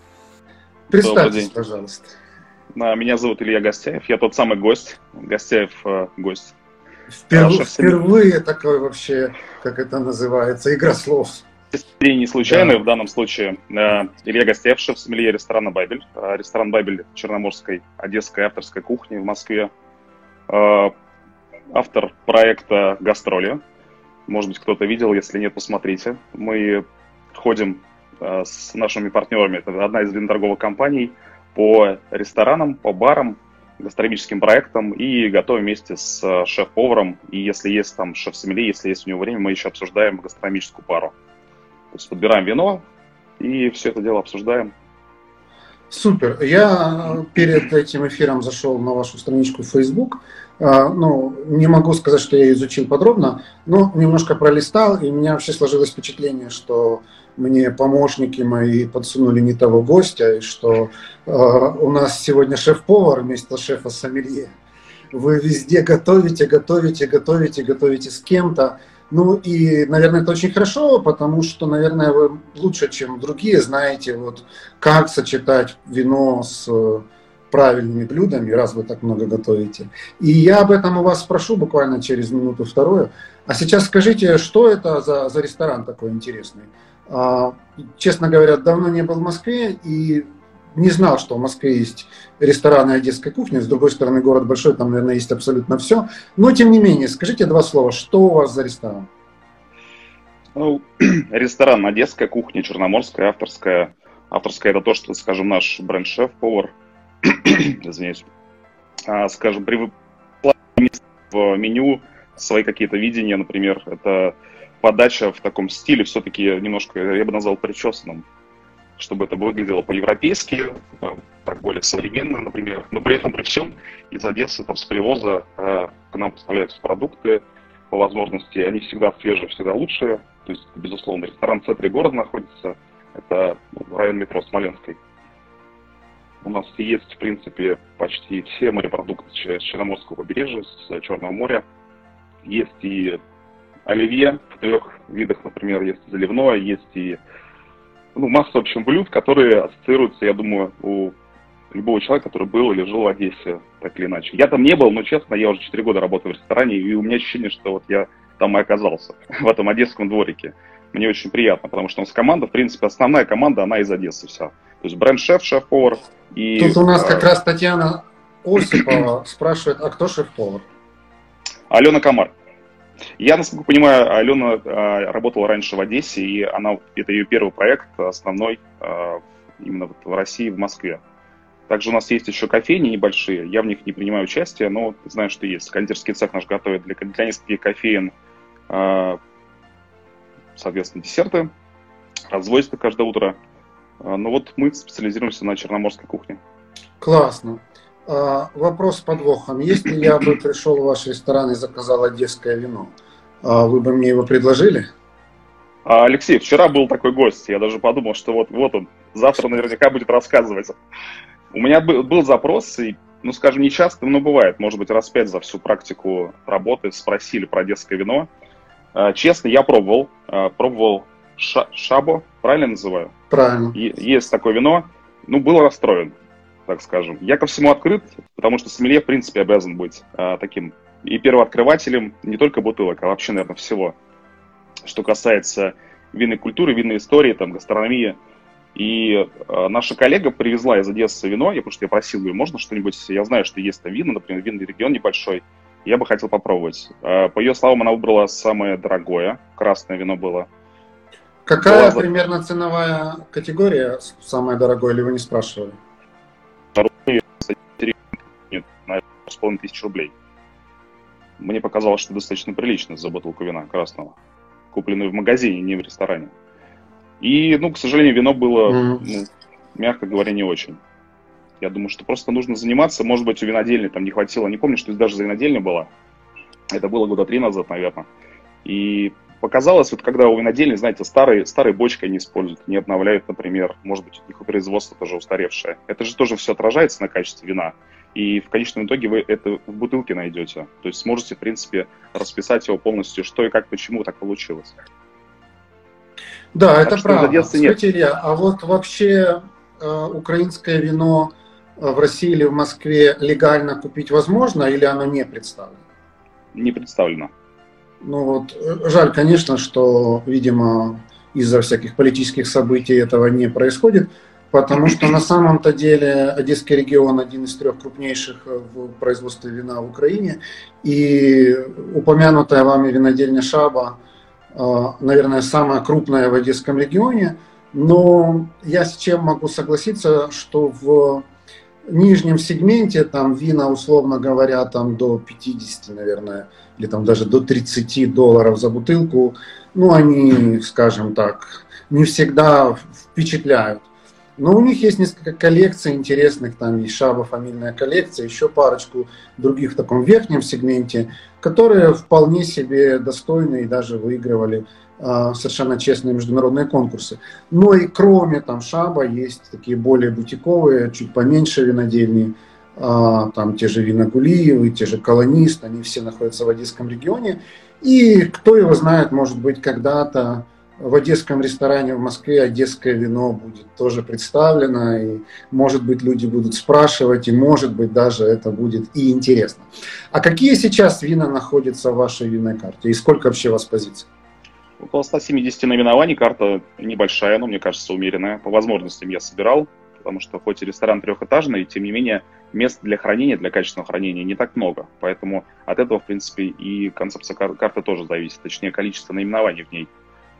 – Представьтесь, пожалуйста. Меня зовут Илья Гостяев, я тот самый гость, Гостяев э, гость. Впервые, впервые такой вообще, как это называется, игра слов. И не случайно, да. в данном случае э, Илья Гостяев, шеф сомелье ресторана «Бабель». Э, ресторан «Бабель» Черноморской, одесской авторской кухни в Москве. Автор проекта «Гастроли». Может быть, кто-то видел, если нет, посмотрите. Мы ходим Э, с нашими партнерами. Это одна из виноторговых компаний по ресторанам, по барам, гастрономическим проектам и готовим вместе с э, шеф-поваром. И если есть там шеф-сомелье, если есть у него время, мы еще обсуждаем гастрономическую пару. То есть подбираем вино и все это дело обсуждаем. Супер. Я перед этим эфиром зашел на вашу страничку в Facebook. А, ну, не могу сказать, что я изучил подробно, но немножко пролистал, и у меня вообще сложилось впечатление, что мне помощники мои подсунули не того гостя, и что э, у нас сегодня шеф-повар вместо шефа сомелье. Вы везде готовите, готовите, готовите, готовите с кем-то. Ну и, наверное, это очень хорошо, потому что, наверное, вы лучше, чем другие, знаете, вот как сочетать вино с правильными блюдами, раз вы так много готовите. И я об этом у вас спрошу буквально через минуту-вторую. А сейчас скажите, что это за, за ресторан такой интересный? А, честно говоря, давно не был в Москве и не знал, что в Москве есть рестораны одесской кухни. С другой стороны, город большой, там, наверное, есть абсолютно все. Но, тем не менее, скажите два слова, что у вас за ресторан? Ну, ресторан одесская кухня, черноморская, авторская. Авторская – это то, что, скажем, наш бренд-шеф, повар, извиняюсь, а, скажем, при в меню свои какие-то видения, например, это подача в таком стиле все-таки немножко, я бы назвал, причесанным, чтобы это выглядело по-европейски, так более современно, например. Но при этом при всем из Одессы, там, с привоза э, к нам поставляются продукты, по возможности, они всегда свежие, всегда лучшие. То есть, безусловно, ресторан в центре города находится, это район метро Смоленской. У нас есть, в принципе, почти все морепродукты с Черноморского побережья, с Черного моря. Есть и оливье в трех видах, например, есть заливное, есть и ну, масса, в общем, блюд, которые ассоциируются, я думаю, у любого человека, который был или жил в Одессе, так или иначе. Я там не был, но, честно, я уже 4 года работаю в ресторане, и у меня ощущение, что вот я там и оказался, в этом одесском дворике. Мне очень приятно, потому что у нас команда, в принципе, основная команда, она из Одессы вся. То есть бренд-шеф, шеф-повар. И, Тут у нас как раз Татьяна Осипова спрашивает, а кто шеф-повар? Алена Комар. Я, насколько понимаю, Алена э, работала раньше в Одессе, и она, это ее первый проект, основной э, именно вот в России, в Москве. Также у нас есть еще кофейни небольшие, я в них не принимаю участие, но знаю, что есть. Кондитерский цех наш готовит для, для нескольких кофеин, соответственно, десерты, развозит каждое утро. Но вот мы специализируемся на черноморской кухне. Классно. А, вопрос с подвохом. Если я бы пришел в ваш ресторан и заказал одесское вино, а вы бы мне его предложили? А, Алексей, вчера был такой гость, я даже подумал, что вот, вот он, завтра наверняка будет рассказывать. У меня был, запрос, и, ну, скажем, не часто, но бывает, может быть, раз пять за всю практику работы спросили про детское вино. Честно, я пробовал, пробовал шабо, правильно называю? Правильно. Есть такое вино, ну, был расстроен так скажем. Я ко всему открыт, потому что сомелье, в принципе, обязан быть а, таким и первооткрывателем не только бутылок, а вообще, наверное, всего. Что касается винной культуры, винной истории, там, гастрономии. И э, наша коллега привезла из Одессы вино, я, потому что я просил ее, можно что-нибудь, я знаю, что есть там вино, например, винный регион небольшой, я бы хотел попробовать. Э, по ее словам, она выбрала самое дорогое, красное вино было. Какая было... примерно ценовая категория самое дорогое, или вы не спрашивали? с половиной тысяч рублей. Мне показалось, что достаточно прилично за бутылку вина красного, купленную в магазине, не в ресторане. И, ну, к сожалению, вино было, mm-hmm. ну, мягко говоря, не очень. Я думаю, что просто нужно заниматься. Может быть, у винодельни там не хватило. Не помню, что даже за винодельня была. Это было года три назад, наверное. И показалось, вот когда у винодельни, знаете, старые, старые бочки они используют, не обновляют, например, может быть, у них производство тоже устаревшее. Это же тоже все отражается на качестве вина. И в конечном итоге вы это в бутылке найдете. То есть сможете, в принципе, расписать его полностью, что и как, почему так получилось. Да, так это правда. Скажите, Илья, а вот вообще э, украинское вино э, в России или в Москве легально купить возможно или оно не представлено? Не представлено. Ну вот, э, жаль, конечно, что, видимо, из-за всяких политических событий этого не происходит, потому что на самом-то деле Одесский регион один из трех крупнейших в производстве вина в Украине, и упомянутая вами винодельня Шаба, э, наверное, самая крупная в Одесском регионе, но я с чем могу согласиться, что в нижнем сегменте там вина, условно говоря, там до 50, наверное, или там даже до 30 долларов за бутылку, ну, они, скажем так, не всегда впечатляют. Но у них есть несколько коллекций интересных, там есть Шаба фамильная коллекция, еще парочку других в таком верхнем сегменте, которые вполне себе достойны и даже выигрывали э, совершенно честные международные конкурсы. Но и кроме там Шаба есть такие более бутиковые, чуть поменьше винодельни, а, там те же Виногулиевы, те же Колонист, они все находятся в Одесском регионе. И кто его знает, может быть, когда-то в одесском ресторане в Москве одесское вино будет тоже представлено, и, может быть, люди будут спрашивать, и, может быть, даже это будет и интересно. А какие сейчас вина находятся в вашей винной карте, и сколько вообще у вас позиций? Около 170 наименований, карта небольшая, но, мне кажется, умеренная. По возможностям я собирал, потому что хоть и ресторан трехэтажный, тем не менее мест для хранения, для качественного хранения не так много. Поэтому от этого, в принципе, и концепция кар- карты тоже зависит, точнее, количество наименований в ней.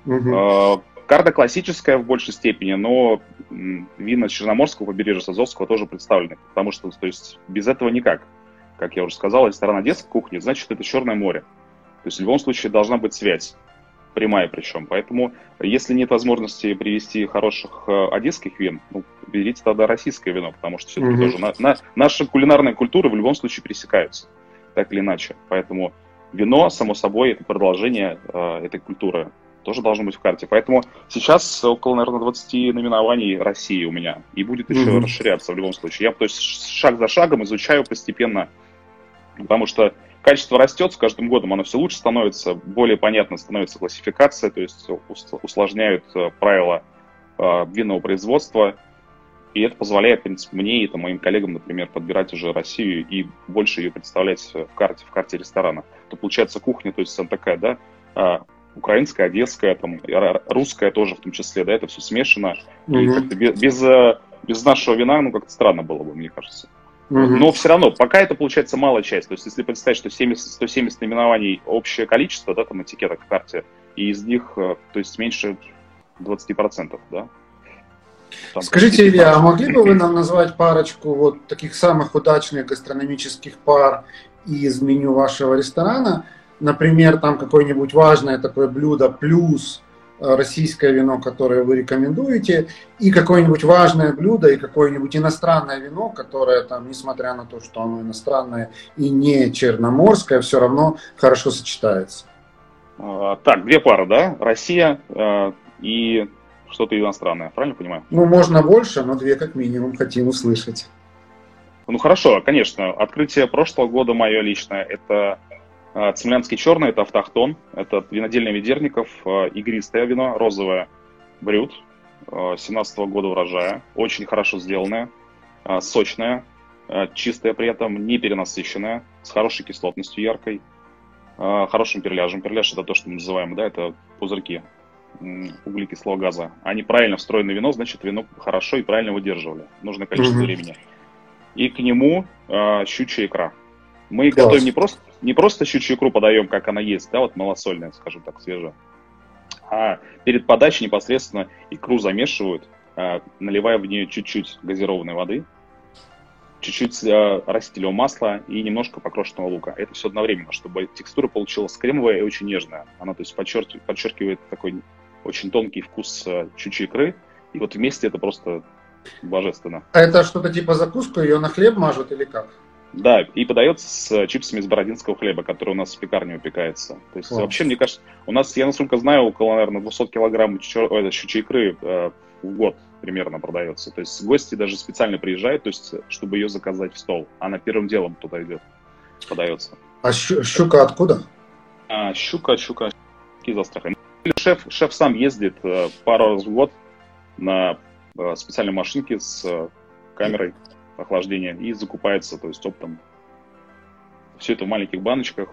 Угу. Карта классическая в большей степени, но вина Черноморского побережья, Сазовского тоже представлены, потому что то есть, без этого никак. Как я уже сказал, ресторан одесской кухни, значит, это Черное море. То есть в любом случае должна быть связь прямая причем. Поэтому, если нет возможности привести хороших э, одесских вин, ну, берите тогда российское вино, потому что все-таки mm-hmm. тоже на, на, наши кулинарные культуры в любом случае пересекаются, так или иначе. Поэтому вино, само собой, это продолжение э, этой культуры тоже должно быть в карте. Поэтому сейчас около, наверное, 20 наименований России у меня. И будет еще mm-hmm. расширяться в любом случае. Я то есть, шаг за шагом изучаю постепенно, потому что качество растет с каждым годом, оно все лучше становится, более понятно становится классификация, то есть усложняют э, правила э, винного производства, и это позволяет, в принципе, мне и там, моим коллегам, например, подбирать уже Россию и больше ее представлять в карте, в карте ресторана. То получается кухня, то есть она такая, да, а, украинская, одесская, там, русская тоже в том числе, да, это все смешано. Mm-hmm. И как-то без, без, э, без нашего вина, ну, как-то странно было бы, мне кажется. Но все равно, пока это получается малая часть. То есть, если представить, что 70, 170 наименований общее количество, да, там этикеток в карте, и из них, э, то есть, меньше 20%, да? Там Скажите, Илья, а могли бы вы нам назвать парочку вот таких самых удачных гастрономических пар из меню вашего ресторана? Например, там какое-нибудь важное такое блюдо плюс Э, российское вино, которое вы рекомендуете, и какое-нибудь важное блюдо, и какое-нибудь иностранное вино, которое там, несмотря на то, что оно иностранное и не черноморское, все равно хорошо сочетается. А, так, две пары, да? Россия э, и что-то иностранное, правильно понимаю? Ну, можно больше, но две как минимум хотим услышать. Ну, хорошо, конечно. Открытие прошлого года мое личное, это Цемлянский черный – это автохтон, это винодельня Ведерников, а, игристое вино, розовое, брют, 17 -го года урожая, очень хорошо сделанное, а, сочное, чистое при этом, не перенасыщенное, с хорошей кислотностью яркой, хорошим переляжем. Переляж – это то, что мы называем, да, это пузырьки углекислого газа. Они правильно встроены в вино, значит, вино хорошо и правильно выдерживали нужное количество mm-hmm. времени. И к нему щучья икра – мы Класс. готовим не просто, не просто щучью икру подаем, как она есть, да, вот малосольная, скажем так, свежая, а перед подачей непосредственно икру замешивают, а, наливая в нее чуть-чуть газированной воды, чуть-чуть а, растительного масла и немножко покрошенного лука. Это все одновременно, чтобы текстура получилась кремовая и очень нежная. Она, то есть, подчеркивает, подчеркивает такой очень тонкий вкус а, чуть-чуть икры, и вот вместе это просто божественно. А это что-то типа закуска, ее на хлеб мажут или как? Да, и подается с чипсами из бородинского хлеба, который у нас в пекарне упекается. То есть Класс. вообще, мне кажется, у нас, я насколько знаю, около, наверное, 200 килограмм чер... ой, щучьей икры э, в год примерно продается. То есть гости даже специально приезжают, то есть, чтобы ее заказать в стол. Она первым делом туда идет, подается. А щу- щука откуда? А, щука, щука, из Астрахани. Шеф, шеф сам ездит э, пару раз в год на э, специальной машинке с э, камерой охлаждения и закупается, то есть оптом. Все это в маленьких баночках,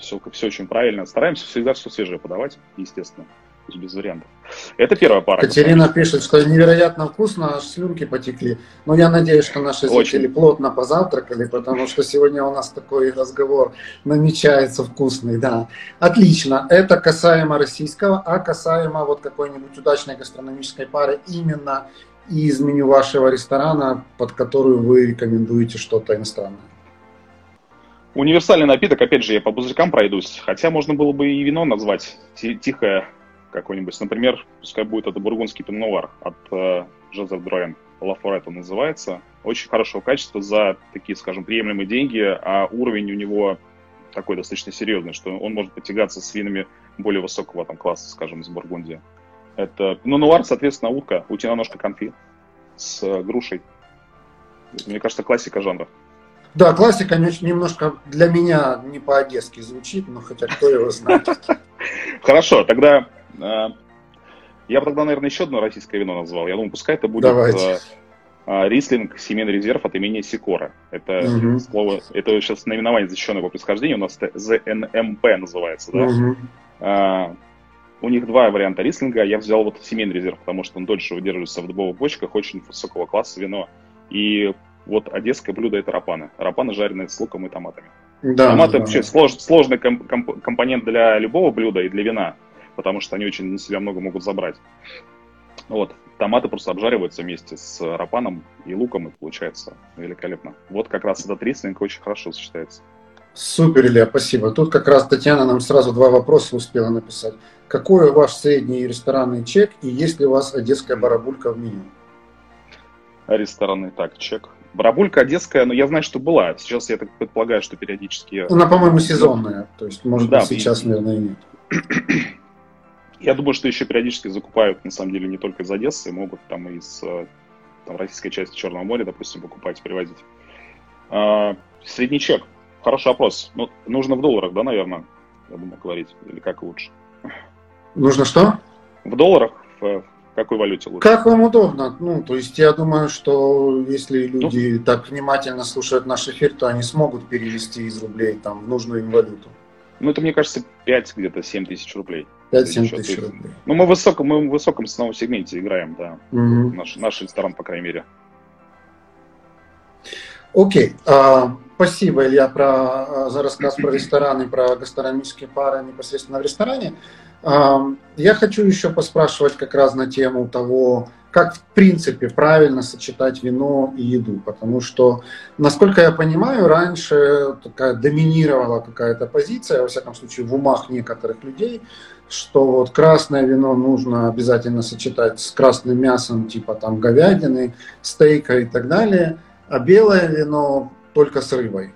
все, все очень правильно. Стараемся всегда все свежее подавать, естественно, то есть без вариантов. Это первая пара. Катерина пишет, что невероятно вкусно, аж слюнки потекли. Но я надеюсь, что наши зрители Очень. плотно позавтракали, потому что сегодня у нас такой разговор намечается вкусный, да. Отлично. Это касаемо российского, а касаемо вот какой-нибудь удачной гастрономической пары именно из меню вашего ресторана, под которую вы рекомендуете что-то иностранное. Универсальный напиток, опять же, я по пузырькам пройдусь. Хотя можно было бы и вино назвать ти- тихое какое-нибудь. Например, пускай будет это бургундский пеннуар от Жозеф Дроен. Лафорет он называется. Очень хорошего качества за такие, скажем, приемлемые деньги, а уровень у него такой достаточно серьезный, что он может потягаться с винами более высокого там, класса, скажем, из Бургундии. Это пеннуар, соответственно, утка, утиная ножка конфи с э, грушей. Мне кажется, классика жанра. Да, классика не- немножко для меня не по-одесски звучит, но хотя кто его знает. Хорошо, тогда э, я бы тогда, наверное, еще одно российское вино назвал. Я думаю, пускай это будет э, Рислинг Семейный резерв от имени Сикора. Это Мгм. слово, это сейчас наименование защищенного по происхождению, у нас это ЗНМП называется, да? Мгм. У них два варианта рислинга. Я взял вот семейный резерв, потому что он дольше выдерживается в дубовых бочках, очень высокого класса вино. И вот одесское блюдо это рапаны. Рапаны жареные с луком и томатами. Да, Томаты да. вообще слож- сложный ком- комп- компонент для любого блюда и для вина, потому что они очень на себя много могут забрать. Вот. Томаты просто обжариваются вместе с рапаном и луком, и получается великолепно. Вот как раз этот рислинг очень хорошо сочетается. Супер, Илья, спасибо. Тут как раз Татьяна нам сразу два вопроса успела написать. Какой ваш средний ресторанный чек и есть ли у вас одесская барабулька в меню? Рестораны, так, чек. Барабулька одесская, но я знаю, что была. Сейчас я так предполагаю, что периодически... Она, по-моему, сезонная, то есть, может Да, быть, сейчас, и- наверное, и нет. Я думаю, что еще периодически закупают, на самом деле, не только из Одессы, могут там из э, там, российской части Черного моря, допустим, покупать, привозить. А, средний чек. Хороший вопрос. Ну, нужно в долларах, да, наверное, я думаю, говорить. Или как лучше? Нужно что? В долларах? В, какой валюте лучше? Как вам удобно? Ну, то есть, я думаю, что если люди так внимательно слушают наш эфир, то они смогут перевести из рублей там в нужную им валюту. Ну, это, мне кажется, 5, где-то 7 тысяч рублей. 5-7 Еще тысяч ты- рублей. Ну, мы в высоком, мы в высоком ценовом сегменте играем, да. Мгм. Наш, наш ресторан, по крайней мере. Окей. А, спасибо, Илья, про, а, за рассказ про рестораны, про гастрономические пары непосредственно в ресторане. Я хочу еще поспрашивать как раз на тему того, как в принципе правильно сочетать вино и еду. Потому что, насколько я понимаю, раньше такая доминировала какая-то позиция, во всяком случае в умах некоторых людей, что вот красное вино нужно обязательно сочетать с красным мясом, типа там говядины, стейка и так далее – а белое вино только с рыбой.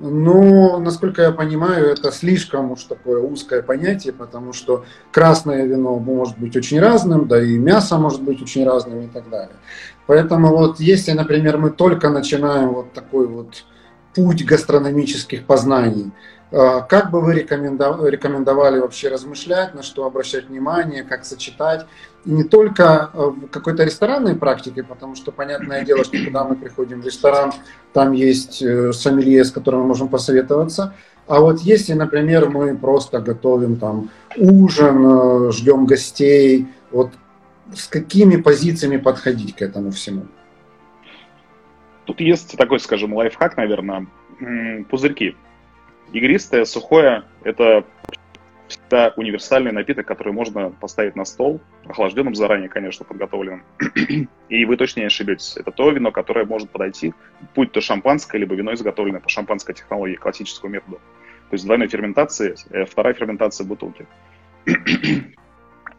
Но, насколько я понимаю, это слишком уж такое узкое понятие, потому что красное вино может быть очень разным, да и мясо может быть очень разным и так далее. Поэтому вот если, например, мы только начинаем вот такой вот путь гастрономических познаний, как бы вы рекомендовали вообще размышлять, на что обращать внимание, как сочетать? И не только э, в какой-то ресторанной практике, потому что понятное дело, что когда мы приходим в ресторан, там есть э, сомелье, с которым мы можем посоветоваться. А вот если, например, мы просто готовим там ужин, э, ждем гостей, вот с какими позициями подходить к этому всему? Тут есть такой, скажем, лайфхак, наверное, пузырьки. Игристое, сухое – это всегда универсальный напиток, который можно поставить на стол, охлажденным заранее, конечно, подготовленным. И вы точно не ошибетесь. Это то вино, которое может подойти, будь то шампанское, либо вино, изготовленное по шампанской технологии, классическому методу. То есть двойной ферментации, э, вторая ферментация бутылки.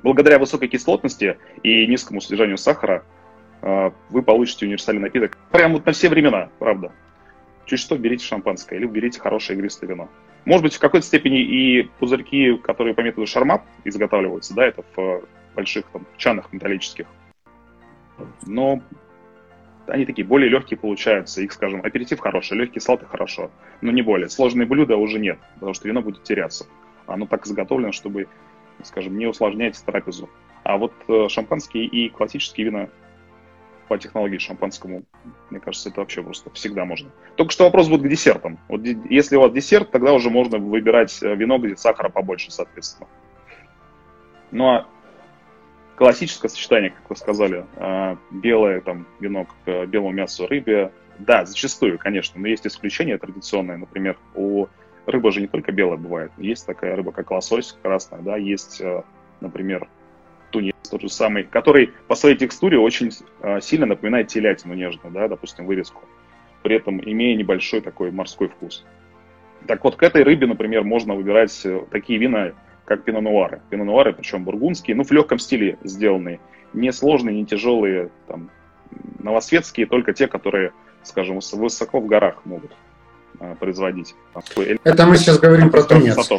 Благодаря высокой кислотности и низкому содержанию сахара вы получите универсальный напиток прямо вот на все времена, правда. Чуть что берите шампанское или берите хорошее игристое вино. Может быть, в какой-то степени и пузырьки, которые по методу шармат изготавливаются, да, это в больших там, чанах металлических. Но они такие более легкие получаются. Их, скажем, аперитив хороший, легкий салаты хорошо, но не более. Сложные блюда уже нет, потому что вино будет теряться. Оно так изготовлено, чтобы, скажем, не усложнять трапезу. А вот э, шампанские и классические вина по технологии шампанскому, мне кажется, это вообще просто всегда можно. Только что вопрос будет к десертам. Вот если у вас десерт, тогда уже можно выбирать э, вино, где сахара побольше, соответственно. Ну а классическое сочетание, как вы сказали, э, белое там вино к белому мясу рыбе, да, зачастую, конечно, но есть исключения традиционные. Например, у рыбы же не только белая бывает. Есть такая рыба, как лосось красная, да, есть, э, например, тот же самый, который по своей текстуре очень э, сильно напоминает телятину нежную, да, допустим, вырезку, при этом имея небольшой такой морской вкус. Так вот, к этой рыбе, например, можно выбирать э, такие вина, как пино-нуары. Пино-нуары, причем бургундские, ну, в легком стиле сделанные. Не сложные, не тяжелые, там, новосветские, только те, которые, скажем, высоко в горах могут э, производить. Это мы сейчас говорим про тунец.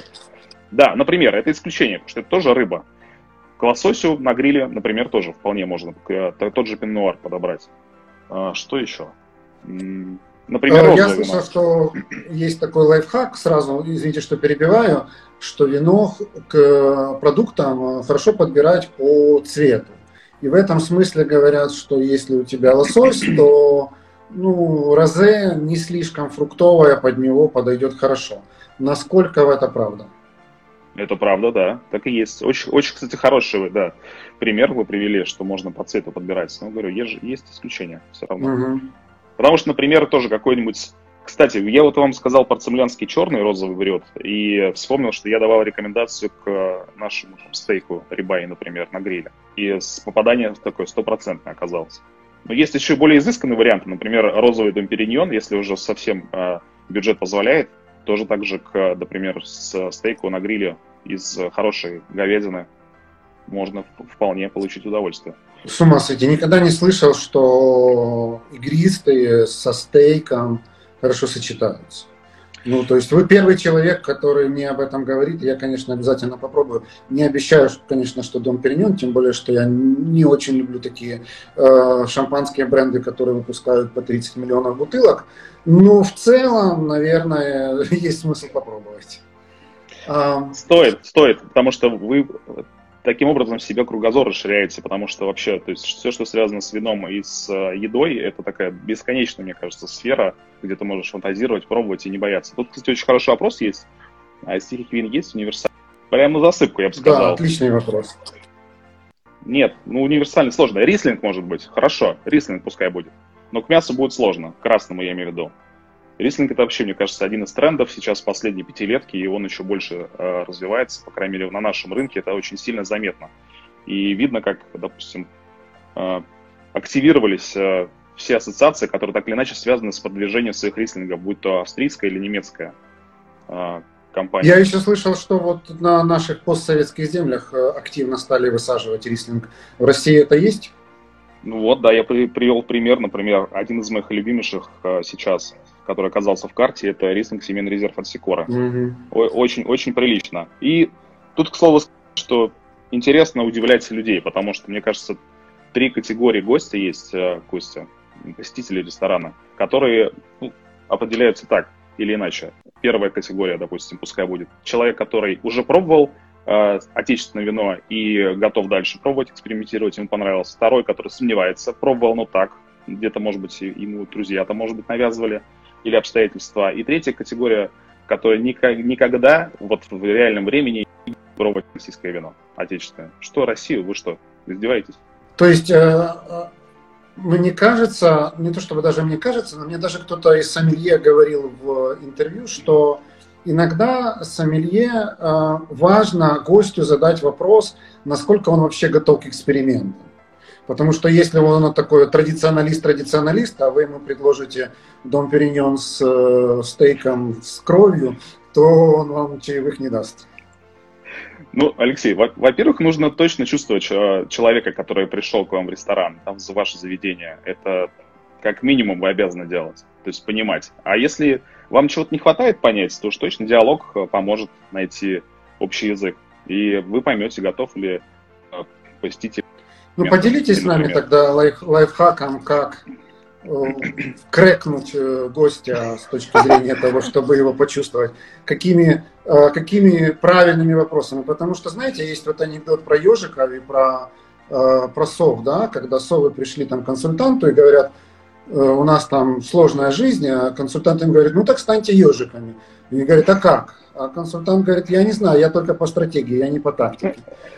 Да, например, это исключение, потому что это тоже рыба. К лососю на гриле, например, тоже вполне можно э, тот же пенуар подобрать. А, что еще? Например, э, Я слышал, что есть такой лайфхак, сразу, извините, что перебиваю, что вино к продуктам хорошо подбирать по цвету. И в этом смысле говорят, что если у тебя лосось, то ну, розе не слишком фруктовое, под него подойдет хорошо. Насколько это правда? Это правда, да, так и есть. Очень, очень, кстати, хороший, да, пример вы привели, что можно по цвету подбирать. Но говорю, есть, есть исключения все равно. Угу. Потому что, например, тоже какой-нибудь... Кстати, я вот вам сказал про цемлянский черный розовый врет, и вспомнил, что я давал рекомендацию к нашему там, стейку рибай, например, на гриле. И попадание такое стопроцентное оказалось. Но есть еще более изысканные варианты, например, розовый домпериньон, если уже совсем э, бюджет позволяет, тоже так же, к, например, с стейку на гриле из хорошей говядины можно вполне получить удовольствие. С ума сойти. Никогда не слышал, что игристые со стейком хорошо сочетаются. Ну, то есть вы первый человек, который мне об этом говорит. Я, конечно, обязательно попробую. Не обещаю, конечно, что Дом Периньон, тем более, что я не очень люблю такие э, шампанские бренды, которые выпускают по 30 миллионов бутылок. Но в целом, наверное, есть смысл попробовать. Стоит, стоит, потому что вы таким образом себе кругозор расширяете, потому что вообще, то есть все, что связано с вином и с э, едой, это такая бесконечная, мне кажется, сфера, где ты можешь фантазировать, пробовать и не бояться. Тут, кстати, очень хороший вопрос есть. А из тихих вин есть универсальный? Прямо на засыпку, я бы сказал. Да, отличный вопрос. Нет, ну универсальный сложно. Рислинг может быть. Хорошо, рислинг пускай будет. Но к мясу будет сложно. К красному я имею в виду. Рислинг это вообще, мне кажется, один из трендов сейчас последней пятилетки, и он еще больше э, развивается, по крайней мере, на нашем рынке это очень сильно заметно. И видно, как, допустим, э, активировались э, все ассоциации, которые так или иначе связаны с продвижением своих рислингов, будь то австрийская или немецкая э, компания. Я еще слышал, что вот на наших постсоветских землях э, активно стали высаживать рислинг. В России это есть? Ну вот, да, я при, привел пример, например, один из моих любимейших э, сейчас который оказался в карте, это рислинг семейный резерв от Сикора. Mm-hmm. Очень, очень прилично. И тут, к слову, что интересно удивлять людей, потому что, мне кажется, три категории гостя есть, э, Костя, посетители ресторана, которые ну, определяются так или иначе. Первая категория, допустим, пускай будет человек, который уже пробовал э, отечественное вино и готов дальше пробовать, экспериментировать, ему понравилось. Второй, который сомневается, пробовал, но так, где-то, может быть, ему друзья-то, может быть, навязывали или обстоятельства. И третья категория, которая никогда вот в реальном времени не пробовать российское вино отечественное. Что Россию? Вы что, издеваетесь? То есть э, э, мне кажется, не то чтобы даже мне кажется, но мне даже кто-то из сомелье говорил в интервью, что иногда сомелье э, важно гостю задать вопрос, насколько он вообще готов к экспериментам. Потому что если он такой традиционалист-традиционалист, а вы ему предложите дом Периньон с э, стейком с кровью, то он вам чаевых не даст. Ну, Алексей, во-первых, нужно точно чувствовать человека, который пришел к вам в ресторан, там, в ваше заведение. Это как минимум вы обязаны делать, то есть понимать. А если вам чего-то не хватает понять, то уж точно диалог э, поможет найти общий язык. И вы поймете, готов ли э, посетить. Ну, поделитесь с нами тогда лайф, лайфхаком, как э, крэкнуть гостя с точки зрения того, чтобы его почувствовать, какими, какими правильными вопросами. Потому что, знаете, есть вот анекдот про ежика и про, про сов, да, когда совы пришли там к консультанту и говорят, Э, у нас там сложная жизнь, а консультант им говорит, ну так станьте ежиками. И говорит, а как? А консультант говорит, я не знаю, я только по стратегии, я не по тактике.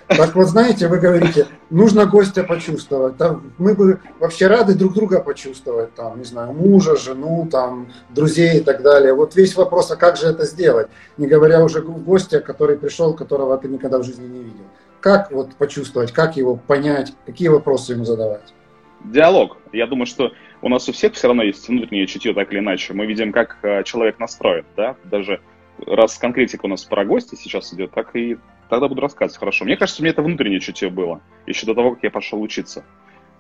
Так вот, знаете, вы говорите, нужно гостя почувствовать. Там, мы бы вообще рады друг друга почувствовать, там, не знаю, мужа, жену, там, друзей и так далее. Вот весь вопрос, а как же это сделать? Не говоря уже гостя, который пришел, которого ты никогда в жизни не видел. Как вот почувствовать, как его понять, какие вопросы ему задавать? Диалог. Я думаю, что у нас у всех все равно есть внутреннее чутье, так или иначе. Мы видим, как э, человек настроен, да, даже раз конкретика у нас про гости сейчас идет, так и тогда буду рассказывать. Хорошо. Мне кажется, у меня это внутреннее чутье было, еще до того, как я пошел учиться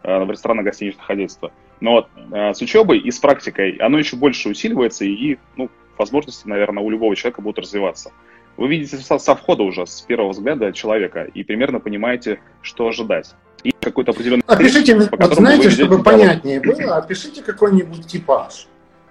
э, в ресторанно-гостиничное хозяйство. Но вот э, с учебой и с практикой оно еще больше усиливается, и, ну, возможности, наверное, у любого человека будут развиваться. Вы видите со, со входа уже, с первого взгляда человека, и примерно понимаете, что ожидать и какой-то определенный... Опишите, вот знаете, чтобы понятнее было, опишите какой-нибудь типаж.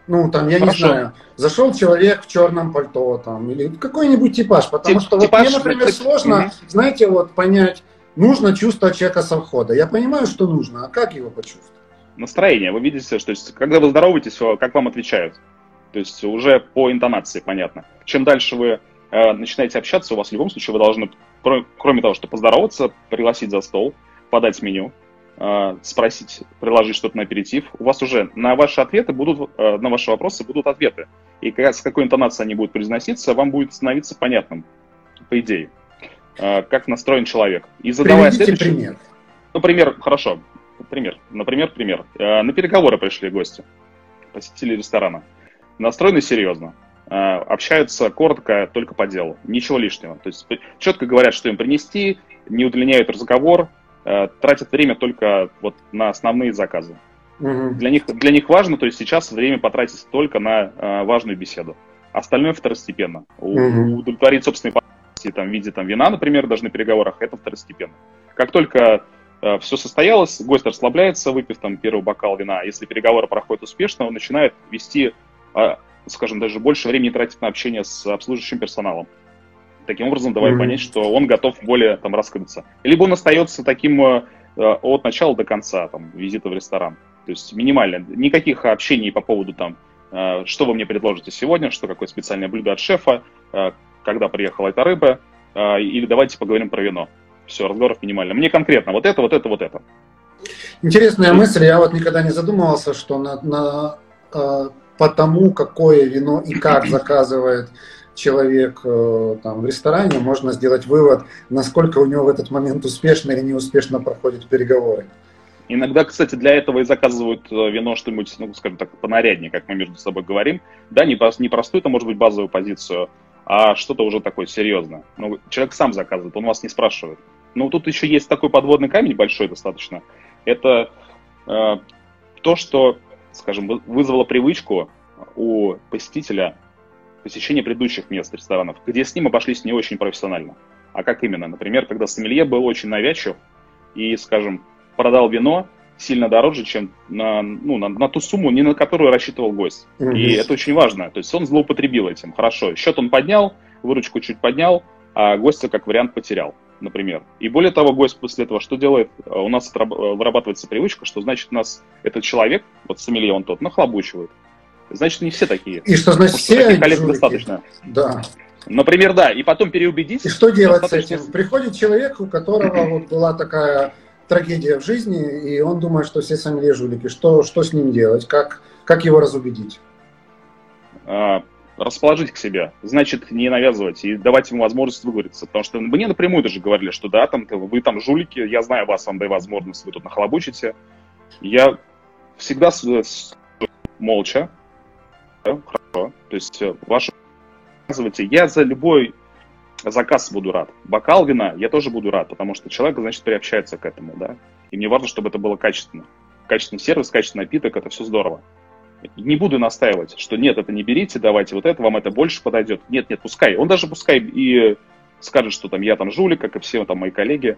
Ну, там, я Хорошо. не знаю, зашел человек в черном пальто, там, или какой-нибудь типаж, потому Тип, что типаж, вот мне, например, тип, сложно, угу. знаете, вот понять, нужно чувствовать человека со входа. Я понимаю, что нужно, а как его почувствовать? Настроение. Вы видите, что есть, когда вы здороваетесь, как вам отвечают. То есть уже по интонации понятно. Чем дальше вы э, начинаете общаться, у вас в любом случае вы должны, кроме того, что поздороваться, пригласить за стол, подать меню, э, спросить, приложить что-то на аперитив, у вас уже на ваши ответы будут, э, на ваши вопросы будут ответы. И с какой интонацией они будут произноситься, вам будет становиться понятным, по идее, э, как настроен человек. И задавая Приведите следующий... пример. Ну, пример, хорошо. Пример. Например, пример. На переговоры пришли гости, посетители ресторана. Настроены серьезно. Общаются коротко, только по делу. Ничего лишнего. То есть четко говорят, что им принести, не удлиняют разговор, Э, тратят время только вот на основные заказы. Угу. Для, них, для них важно, то есть сейчас время потратить только на э, важную беседу. Остальное второстепенно. Угу. Удовлетворить собственные потребности там, в виде там, вина, например, даже на переговорах, это второстепенно. Как только э, все состоялось, гость расслабляется, выпив там первый бокал вина, если переговоры проходят успешно, он начинает вести, э, скажем, даже больше времени тратить на общение с обслуживающим персоналом. Таким образом, давай mm-hmm. понять, что он готов более там раскрыться. Либо он остается таким э, от начала до конца, там, визита в ресторан. То есть минимально. Никаких общений по поводу там, э, что вы мне предложите сегодня, что какое специальное блюдо от шефа, э, когда приехала эта рыба, э, или давайте поговорим про вино. Все, разговоров минимально. Мне конкретно вот это, вот это, вот это. Интересная мысль. Я вот никогда не задумывался, что на, на, э, по тому, какое вино и как заказывает человек э, там, в ресторане, можно сделать вывод, насколько у него в этот момент успешно или неуспешно проходят переговоры. Иногда, кстати, для этого и заказывают э, вино что-нибудь, ну, скажем так, понаряднее, как мы между собой говорим. Да, не, не простую, это может быть базовую позицию, а что-то уже такое серьезное. Ну, человек сам заказывает, он вас не спрашивает. Но тут еще есть такой подводный камень большой достаточно. Это э, то, что, скажем, вызвало привычку у посетителя посещение предыдущих мест ресторанов, где с ним обошлись не очень профессионально. А как именно? Например, когда сомелье был очень навязчив и, скажем, продал вино сильно дороже, чем на, ну, на, на ту сумму, не на которую рассчитывал гость. Mm-hmm. И это очень важно. То есть он злоупотребил этим. Хорошо, счет он поднял, выручку чуть поднял, а гостя как вариант потерял, например. И более того, гость после этого что делает? У нас вырабатывается привычка, что значит у нас этот человек, вот сомелье он тот, нахлобучивает. Значит, не все такие. И что значит все таких коллег жулики. достаточно. Да. Например, да, и потом переубедить. И что делать достаточно... с этим? Приходит человек, у которого вот была такая трагедия в жизни, и он думает, что все сомелье жулики. Что, что с ним делать? Как, как его разубедить? А, расположить к себе. Значит, не навязывать и давать ему возможность выговориться. Потому что мне напрямую даже говорили, что да, там, вы там жулики, я знаю вас, вам даю возможность, вы тут нахлобучите. Я всегда с, с, молча, хорошо. То есть э, ваше... Я за любой заказ буду рад. Бокал вина я тоже буду рад, потому что человек, значит, приобщается к этому, да. И мне важно, чтобы это было качественно. Качественный сервис, качественный напиток, это все здорово. Не буду настаивать, что нет, это не берите, давайте вот это, вам это больше подойдет. Нет, нет, пускай. Он даже пускай и скажет, что там я там жулик, как и все там мои коллеги.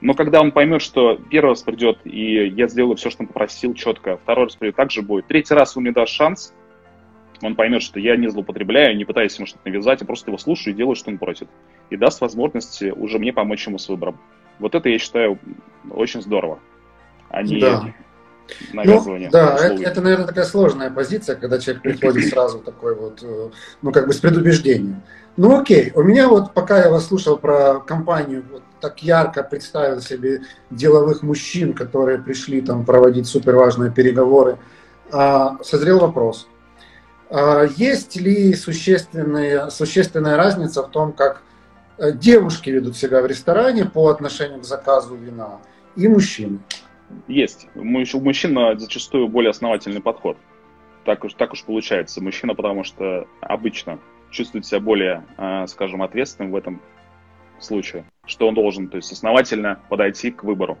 Но когда он поймет, что первый раз придет, и я сделаю все, что он попросил четко, второй раз придет, так же будет. Третий раз он мне даст шанс, он поймет, что я не злоупотребляю, не пытаюсь ему что-то навязать, а просто его слушаю и делаю, что он просит. И даст возможность уже мне помочь ему с выбором. Вот это, я считаю, очень здорово. А не да. навязывание. Ну, да, это, это, наверное, такая сложная позиция, когда человек приходит сразу такой вот, э, ну, как бы с предубеждением. Ну, окей, у меня вот, пока я вас слушал про компанию, вот так ярко представил себе деловых мужчин, которые пришли там проводить суперважные переговоры, а, созрел вопрос. А, есть ли существенная, существенная разница в том, как э, девушки ведут себя в ресторане по отношению к заказу вина и мужчины? Есть. У мужчин зачастую более основательный подход. Так уж, так уж получается. Мужчина, потому что обычно чувствует себя более, э, скажем, ответственным в этом случае, что он должен, то есть основательно подойти к выбору.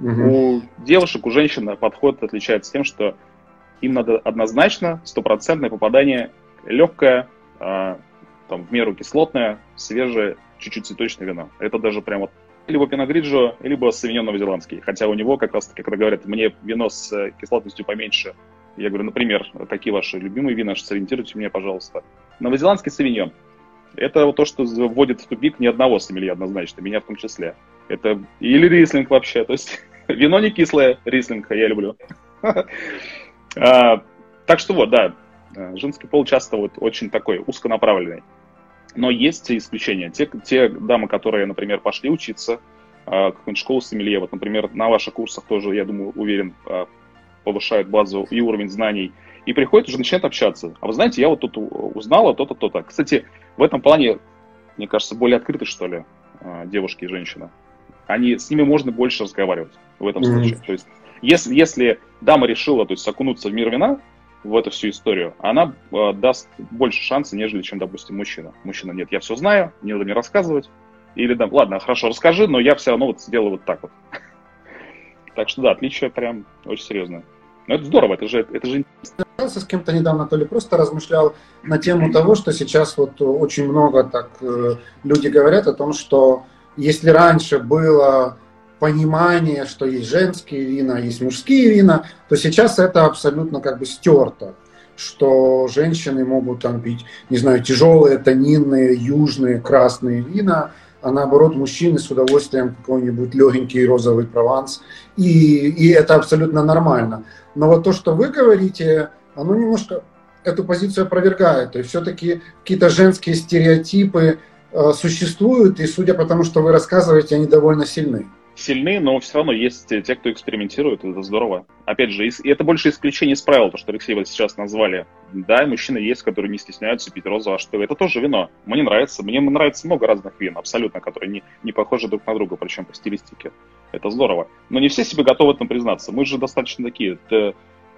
Угу. У девушек, у женщин подход отличается тем, что им надо однозначно стопроцентное попадание легкое, э, там, в меру кислотное, свежее, чуть-чуть цветочное вино. Это даже прям вот либо пиногриджо, либо савиньон новозеландский. Хотя у него как раз-таки, когда говорят, мне вино с э, кислотностью поменьше, я говорю, например, какие ваши любимые вина, сориентируйте меня, пожалуйста. Новозеландский савиньон. Это вот то, что вводит в тупик ни одного сомелье однозначно, меня в том числе. Это или рислинг вообще, то есть вино не кислое, рислинг я люблю. А, так что вот, да, женский пол часто вот очень такой узконаправленный. Но есть исключения. Те, те дамы, которые, например, пошли учиться, а, какую-нибудь школу сомелье, вот, например, на ваших курсах тоже, я думаю, уверен, а, повышают базу и уровень знаний, и приходят уже начинают общаться. А вы знаете, я вот тут узнала то-то, то-то. Кстати, в этом плане, мне кажется, более открыты, что ли, девушки и женщины. Они, с ними можно больше разговаривать в этом mm-hmm. случае. То есть, если, если дама решила то есть, окунуться в мир вина, в эту всю историю, она э, даст больше шанса, нежели чем, допустим, мужчина. Мужчина, нет, я все знаю, не надо мне рассказывать. Или, да, ладно, хорошо, расскажи, но я все равно вот сделаю вот так вот. Так что да, отличие прям очень серьезное. Но это здорово, это же, это же с кем-то недавно, то ли просто размышлял на тему того, что сейчас вот очень много так э, люди говорят о том, что если раньше было понимание, что есть женские вина, есть мужские вина, то сейчас это абсолютно как бы стерто что женщины могут там пить, не знаю, тяжелые, тонинные, южные, красные вина, а наоборот мужчины с удовольствием какой-нибудь легенький розовый прованс. И, и это абсолютно нормально. Но вот то, что вы говорите, оно немножко эту позицию опровергает. То есть все-таки какие-то женские стереотипы э, существуют, и судя по тому, что вы рассказываете, они довольно сильны сильны, но все равно есть те, кто экспериментирует, это здорово. Опять же, и это больше исключение из правил, то, что Алексей вот сейчас назвали. Да, мужчины есть, которые не стесняются пить розовое, а что это тоже вино. Мне нравится, мне нравится много разных вин, абсолютно, которые не, не похожи друг на друга, причем по стилистике. Это здорово. Но не все себе готовы в этом признаться. Мы же достаточно такие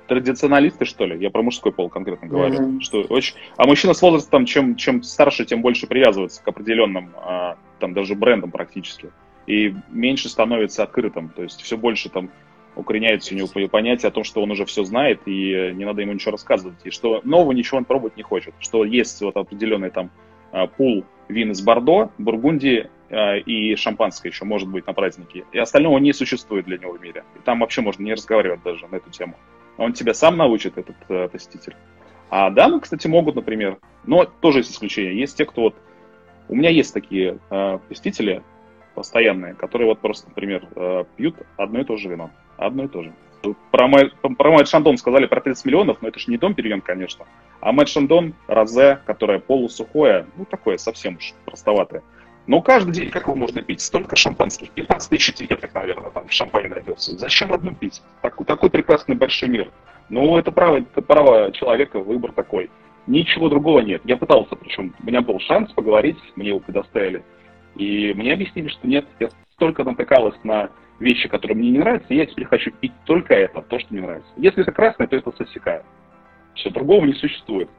традиционалисты, что ли? Я про мужской пол конкретно говорю. Mm-hmm. Что очень... А мужчина с возрастом, чем, чем старше, тем больше привязывается к определенным, а, там, даже брендам практически и меньше становится открытым. То есть все больше там укореняется у него понятие о том, что он уже все знает, и не надо ему ничего рассказывать, и что нового ничего он пробовать не хочет, что есть вот определенный там а, пул вин из Бордо, Бургундии а, и шампанское еще может быть на празднике, и остального не существует для него в мире. И там вообще можно не разговаривать даже на эту тему. Он тебя сам научит, этот э, посетитель. А дамы, кстати, могут, например, но тоже есть исключения. Есть те, кто вот... У меня есть такие э, посетители, постоянные, которые вот просто, например, э, пьют одно и то же вино. Одно и то же. Про, мой, про Мэтт Шандон сказали про 30 миллионов, но это же не дом перемен, конечно. А Мэтт Шандон, розе, которое полусухое, ну такое совсем уж простоватое. Но каждый день как его можно пить? Столько шампанских, 15 тысяч этикеток, наверное, там шампань найдется. Зачем одну пить? Так, такой прекрасный большой мир. Ну, это право, это право человека, выбор такой. Ничего другого нет. Я пытался, причем у меня был шанс поговорить, мне его предоставили. И мне объяснили, что нет, я столько натыкалась на вещи, которые мне не нравятся, и я теперь хочу пить только это, то, что мне нравится. Если это красное, то это сосекает. Все, другого не существует.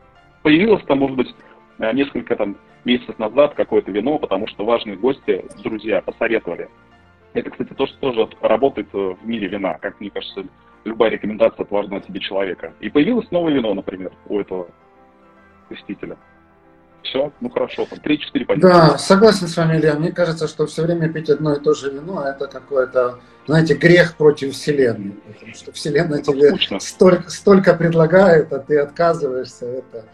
Появилось там, может быть, э, несколько там месяц назад какое-то вино, потому что важные гости, друзья, посоветовали. Это, кстати, то, что тоже работает в мире вина. Как мне кажется, любая рекомендация от важного тебе человека. И появилось новое вино, например, у этого посетителя. Все, ну хорошо, там 3-4 позиции. Да, согласен с вами, Илья. Мне кажется, что все время пить одно и то же вино, это какое-то, знаете, грех против Вселенной. Потому что Вселенная это тебе столько, столько предлагает, а ты отказываешься. Это,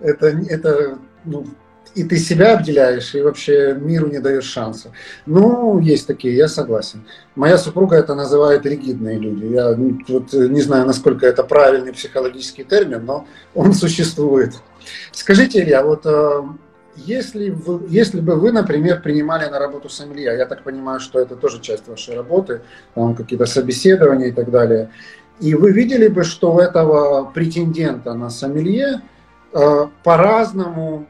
это, это ну, и ты себя обделяешь, и вообще миру не даешь шанса. Ну, есть такие, я согласен. Моя супруга это называет ригидные люди. Я вот не знаю, насколько это правильный психологический термин, но он существует. Скажите, Илья, вот э, если, вы, если бы вы, например, принимали на работу сомелья, я так понимаю, что это тоже часть вашей работы, там какие-то собеседования и так далее, и вы видели бы, что у этого претендента на сомелье э, по-разному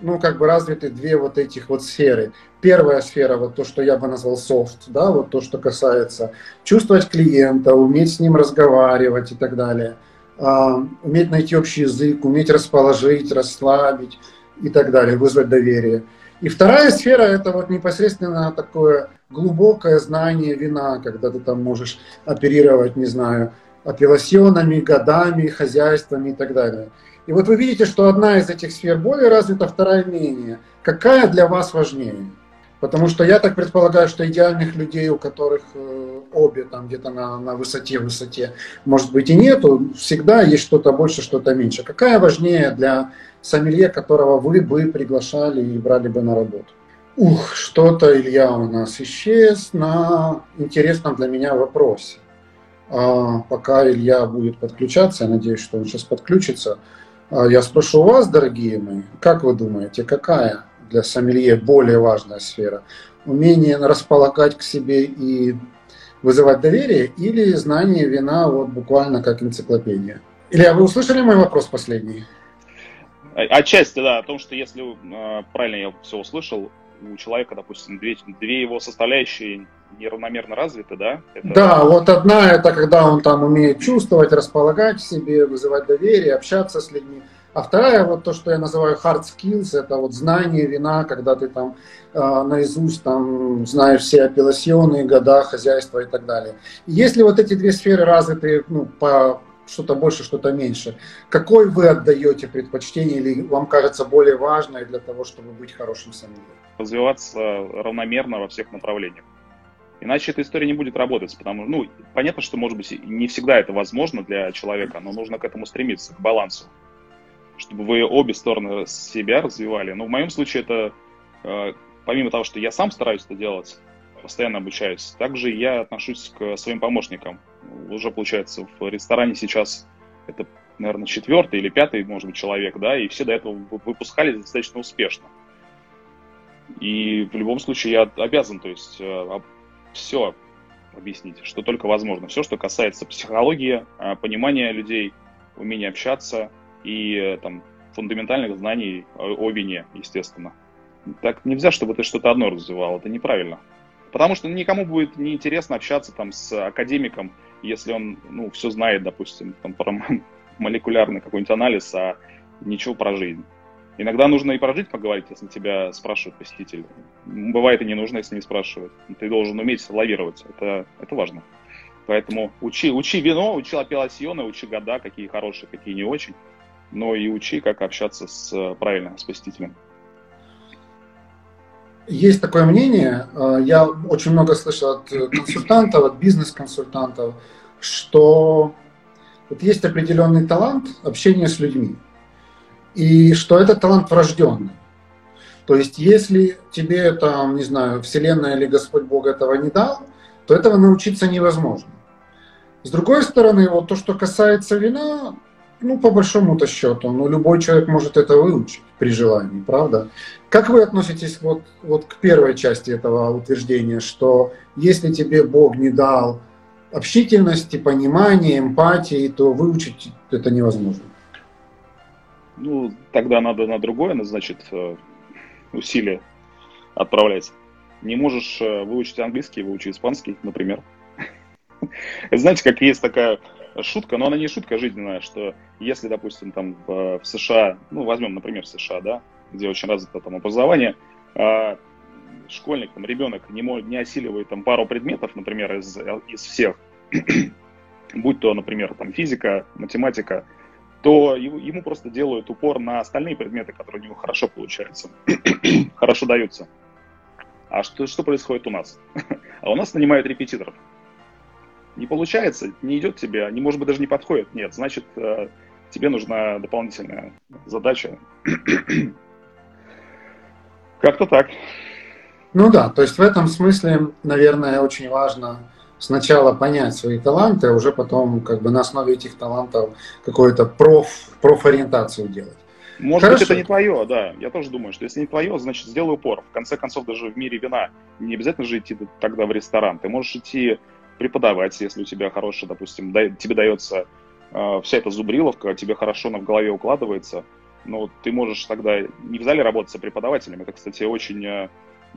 ну, как бы развиты две вот этих вот сферы. Первая сфера, вот то, что я бы назвал софт, да, вот то, что касается чувствовать клиента, уметь с ним разговаривать и так далее, а, уметь найти общий язык, уметь расположить, расслабить и так далее, вызвать доверие. И вторая сфера – это вот непосредственно такое глубокое знание вина, когда ты там можешь оперировать, не знаю, апелласьонами, годами, хозяйствами и так далее. И вот вы видите, что одна из этих сфер более развита, вторая менее. Какая для вас важнее? Потому что я так предполагаю, что идеальных людей, у которых э, обе там где-то на, на высоте, высоте, может быть и нету, всегда есть что-то больше, что-то меньше. Какая важнее для сомелье, которого вы бы приглашали и брали бы на работу? Ух, что-то Илья у нас исчез на интересном для меня вопросе. А, пока Илья будет подключаться, я надеюсь, что он сейчас подключится, я спрошу вас, дорогие мои, как вы думаете, какая для сомелье более важная сфера? Умение располагать к себе и вызывать доверие или знание вина вот буквально как энциклопедия? Илья, вы услышали мой вопрос последний? Отчасти, да, о том, что если а, правильно я все услышал, у человека, допустим, две, две его составляющие неравномерно развиты, да? Это... Да, вот одна это когда он там умеет чувствовать, располагать себе, вызывать доверие, общаться с людьми. А вторая, вот то, что я называю hard skills, это вот знание вина, когда ты там э, наизусть там знаешь все апелласьоны, года, хозяйства и так далее. Если вот эти две сферы развиты ну, по что-то больше, что-то меньше, какой вы отдаете предпочтение или вам кажется более важное для того, чтобы быть хорошим сомелье? Развиваться равномерно во всех направлениях. Иначе эта история не будет работать, потому что, ну, понятно, что, может быть, не всегда это возможно для человека, но нужно к этому стремиться, к балансу, чтобы вы обе стороны себя развивали. Но в моем случае это, э, помимо того, что я сам стараюсь это делать, постоянно обучаюсь, также я отношусь к своим помощникам. Уже, получается, в ресторане сейчас это, наверное, четвертый или пятый, может быть, человек, да, и все до этого выпускались достаточно успешно. И в любом случае я обязан, то есть э, все объяснить, что только возможно. Все, что касается психологии, а, понимания людей, умения общаться и э, там, фундаментальных знаний о, вине, естественно. Так нельзя, чтобы ты что-то одно развивал, это неправильно. Потому что никому будет неинтересно общаться там с академиком, если он ну, все знает, допустим, там, про молекулярный какой-нибудь анализ, а ничего про жизнь. Иногда нужно и про жизнь поговорить, если тебя спрашивает посетитель. Бывает и не нужно, если не спрашивают. Ты должен уметь лавировать. Это, это важно. Поэтому учи, учи вино, учи апелласьоны, учи года, какие хорошие, какие не очень. Но и учи, как общаться с, правильно с посетителем. Есть такое мнение, э, я очень много слышал от консультантов, от бизнес-консультантов, что вот есть определенный талант общения с людьми и что этот талант врожденный. То есть, если тебе там, не знаю, Вселенная или Господь Бог этого не дал, то этого научиться невозможно. С другой стороны, вот то, что касается вина, ну, по большому-то счету, ну, любой человек может это выучить при желании, правда? Как вы относитесь вот, вот к первой части этого утверждения, что если тебе Бог не дал общительности, понимания, эмпатии, то выучить это невозможно? Ну, тогда надо на другое, значит, э, усилия отправлять. Не можешь э, выучить английский, выучи испанский, например. Знаете, как есть такая шутка, но она не шутка жизненная, что если, допустим, там в, США, ну, возьмем, например, США, да, где очень развито там образование, э, школьник, там, ребенок не, может, не осиливает там пару предметов, например, из, из всех, будь то, например, там физика, математика, то ему просто делают упор на остальные предметы, которые у него хорошо получаются, хорошо даются. А что, что происходит у нас? а у нас нанимают репетиторов. Не получается, не идет тебе, не, может быть, даже не подходит. Нет, значит, э, тебе нужна дополнительная задача. Как-то так. Ну да, то есть в этом смысле, наверное, очень важно сначала понять свои таланты, а уже потом как бы на основе этих талантов какую-то проф, профориентацию делать. Может Хорошо. быть, это не твое, да. Я тоже думаю, что если не твое, значит, сделай упор. В конце концов, даже в мире вина не обязательно же идти тогда в ресторан. Ты можешь идти преподавать, если у тебя хорошая, допустим, да, тебе дается э, вся эта зубриловка, тебе хорошо она в голове укладывается, но ты можешь тогда не в зале работать, а преподавателем. Это, кстати, очень э,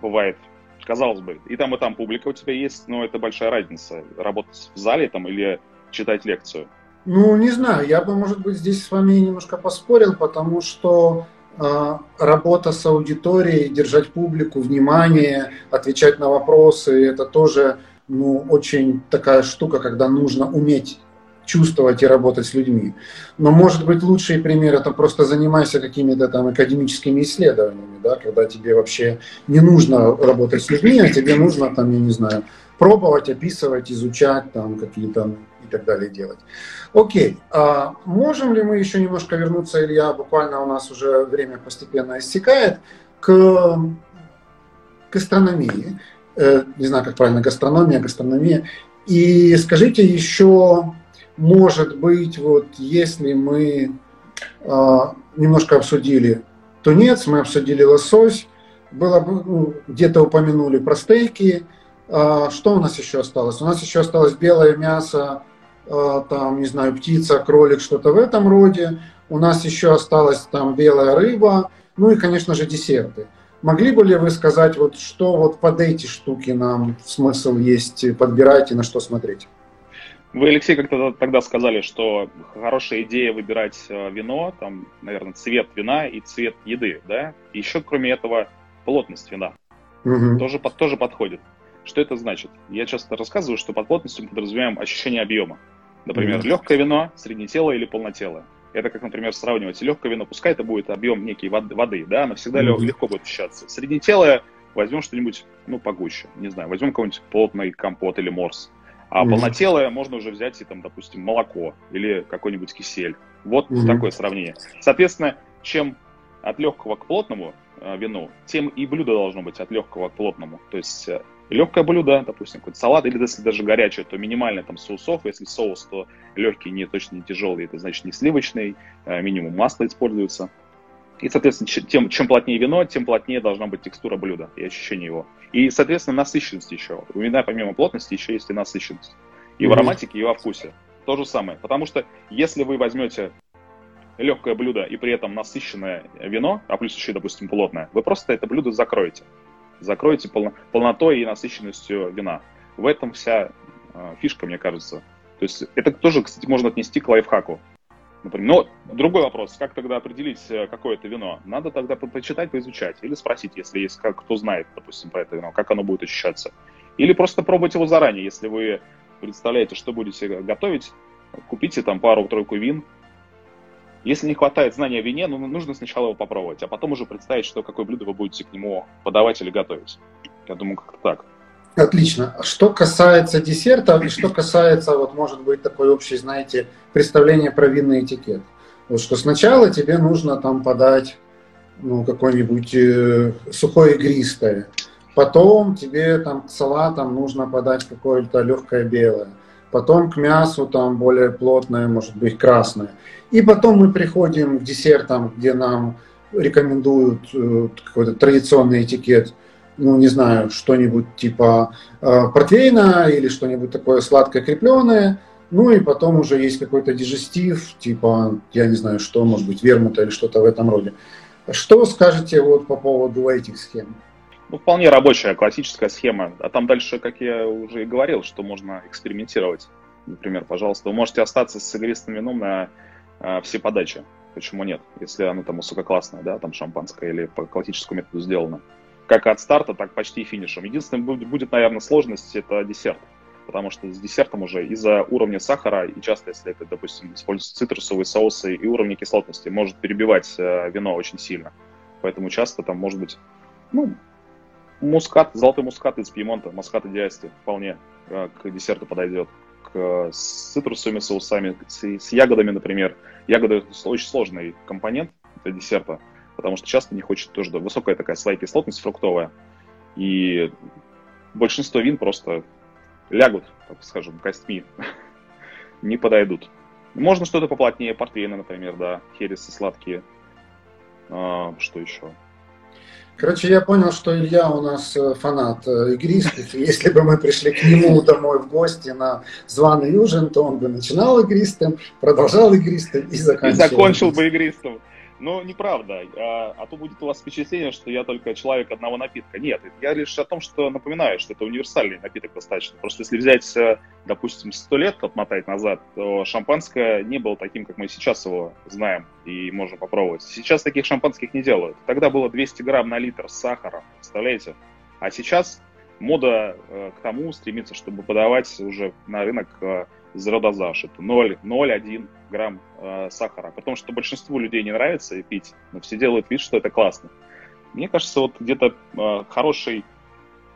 бывает, казалось бы, и там, и там публика у тебя есть, но это большая разница, работать в зале там или читать лекцию. Ну, не знаю, я бы, может быть, здесь с вами немножко поспорил, потому что э, работа с аудиторией, держать публику, внимание, отвечать на вопросы, это тоже ну, очень такая штука, когда нужно уметь чувствовать и работать с людьми. Но, может быть, лучший пример – это просто занимайся какими-то там академическими исследованиями, да, когда тебе вообще не нужно работать с людьми, а тебе нужно, там, я не знаю, пробовать, описывать, изучать там какие-то и так далее делать. Окей, а можем ли мы еще немножко вернуться, Илья, буквально у нас уже время постепенно истекает, к гастрономии. Э, не знаю, как правильно, гастрономия, гастрономия. И скажите еще, может быть, вот если мы э, немножко обсудили тунец, мы обсудили лосось, было бы, ну, где-то упомянули про стейки, а, что у нас еще осталось? У нас еще осталось белое мясо, а, там, не знаю, птица, кролик, что-то в этом роде. У нас еще осталась там белая рыба, ну и, конечно же, десерты. Могли бы ли вы сказать, вот что вот под эти штуки нам смысл есть подбирать и на что смотреть? Вы, Алексей, как-то тогда сказали, что хорошая идея выбирать э, вино, там, наверное, цвет вина и цвет еды, да? И еще, кроме этого, плотность вина. Угу. Тоже, тоже подходит. Что это значит? Я часто рассказываю, что под плотностью мы подразумеваем ощущение объема. Например, mm-hmm. легкое вино, среднетелое или полнотелое. Это как, например, сравнивать легкое вино, пускай это будет объем некий воды, да, оно всегда mm-hmm. легко будет ощущаться. Среднетелое возьмем что-нибудь, ну, погуще, не знаю, возьмем какой-нибудь плотный компот или морс. А mm-hmm. полнотелое можно уже взять и там, допустим, молоко или какой-нибудь кисель. Вот mm-hmm. такое сравнение. Соответственно, чем от легкого к плотному вину, тем и блюдо должно быть от легкого к плотному. То есть э, легкое блюдо, допустим, какой-то салат, или если даже горячее, то минимально там соусов, если соус, то легкий, не точно не тяжелый, это значит не сливочный, э, минимум масла используется. И, соответственно, тем, чем плотнее вино, тем плотнее должна быть текстура блюда и ощущение его. И, соответственно, насыщенность еще. У вина помимо плотности еще есть и насыщенность. И mm-hmm. в ароматике, и во вкусе. То же самое. Потому что если вы возьмете легкое блюдо и при этом насыщенное вино, а плюс еще, допустим, плотное, вы просто это блюдо закроете закроете полно, полнотой и насыщенностью вина. В этом вся э, фишка, мне кажется. То есть это тоже, кстати, можно отнести к лайфхаку. Например. Но другой вопрос, как тогда определить, э, какое это вино? Надо тогда почитать, поизучать. Или спросить, если есть как, кто знает, допустим, про это вино, как оно будет ощущаться. Или просто пробовать его заранее. Если вы представляете, что будете готовить, купите там пару-тройку вин, если не хватает знания о вине, ну, нужно сначала его попробовать, а потом уже представить, что какое блюдо вы будете к нему подавать или готовить. Я думаю, как-то так. Отлично. Что касается десерта и что касается, вот может быть, такой общий, знаете, представление про винный этикет. Вот что сначала тебе нужно там подать ну, какое-нибудь э, сухое игристое. Потом тебе там к салатам нужно подать какое-то легкое белое потом к мясу там более плотное, может быть, красное. И потом мы приходим к десертам, где нам рекомендуют э, какой-то традиционный этикет, ну, не знаю, что-нибудь типа э, портвейна или что-нибудь такое сладкое крепленое. Ну и потом уже есть какой-то дежестив, типа, я не знаю, что, может быть, вермута или что-то в этом роде. Что скажете вот по поводу этих схем? Ну, вполне рабочая, классическая схема. А там дальше, как я уже и говорил, что можно экспериментировать. Например, пожалуйста, вы можете остаться с игристым вином на э, все подачи. почему нет, если оно там высококлассное, да, там шампанское или по классическому методу сделано. Как от старта, так почти финишем. Единственное, будет, будет, наверное, сложность, это десерт. Потому что с десертом уже из-за уровня сахара, и часто, если это, допустим, используются цитрусовые соусы и уровня кислотности, может перебивать э, вино очень сильно. Поэтому часто там может быть, ну, мускат, золотой мускат из Пьемонта, маската диасти вполне э, к десерту подойдет. К, с цитрусовыми соусами, с, с ягодами, например. Ягоды очень сложный компонент для десерта потому что часто не хочет тоже высокая такая своя кислотность фруктовая. И большинство вин просто лягут, так скажем, костьми, не подойдут. Можно что-то поплотнее, портвейны, например, да, хересы сладкие. А, что еще? Короче, я понял, что Илья у нас э, фанат э, игристых. Если бы мы пришли к нему домой в гости на званый ужин, то он бы начинал игристым, продолжал игристым и заканчивал. И закончил бы игристым. Но неправда. А, а то будет у вас впечатление, что я только человек одного напитка. Нет, я лишь о том, что напоминаю, что это универсальный напиток достаточно. Просто если взять, э, допустим, сто лет отмотать назад, то шампанское не было таким, как мы сейчас его знаем и можем попробовать. Сейчас таких шампанских не делают. Тогда было 200 грамм на литр сахара, представляете? А сейчас мода э, к тому стремится, чтобы подавать уже на рынок э, zero dosage. Это 0,1 грамм э, сахара. Потому что большинству людей не нравится пить, но все делают вид, что это классно. Мне кажется, вот где-то э, хороший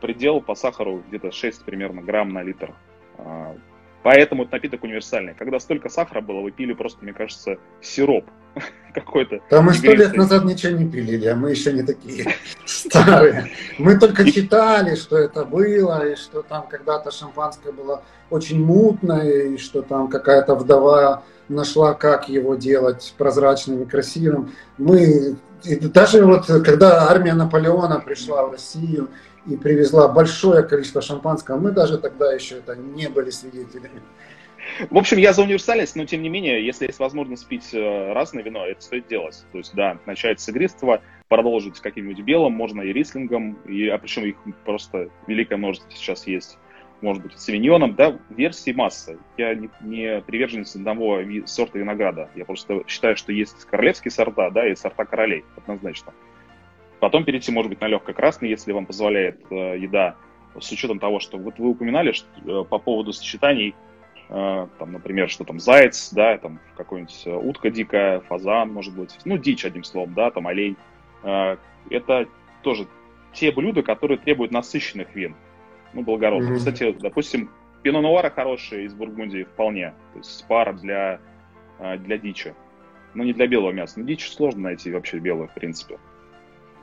предел по сахару где-то 6 примерно грамм на литр. Э, поэтому этот напиток универсальный. Когда столько сахара было, вы пили просто, мне кажется, сироп какой-то. Да мы сто лет назад ничего не пили, а мы еще не такие старые. Мы только читали, что это было, и что там когда-то шампанское было очень мутное, и что там какая-то вдова нашла, как его делать прозрачным и красивым. Мы даже вот когда армия Наполеона пришла в Россию и привезла большое количество шампанского, мы даже тогда еще это не были свидетелями. В общем, я за универсальность, но тем не менее, если есть возможность пить э, разное вино, это стоит делать. То есть, да, начать с игристого, продолжить каким-нибудь белым, можно и рислингом, и, а причем их просто великое множество сейчас есть. Может быть, с савиньоном, да, версий масса. Я не, не приверженец одного сорта винограда. Я просто считаю, что есть королевские сорта, да, и сорта королей, однозначно. Потом перейти, может быть, на легко красный, если вам позволяет э, еда, с учетом того, что вот вы упоминали что, э, по поводу сочетаний Э, там, например, что там заяц, да, там какой-нибудь э, утка дикая, фазан, может быть, ну, дичь, одним словом, да, там олень. Э, это тоже те блюда, которые требуют насыщенных вин, ну, благородных. Mm-hmm. Кстати, допустим, пино нуара хорошие из Бургундии вполне, то есть пара для, для дичи. Но не для белого мяса. Но дичь сложно найти вообще белую, в принципе.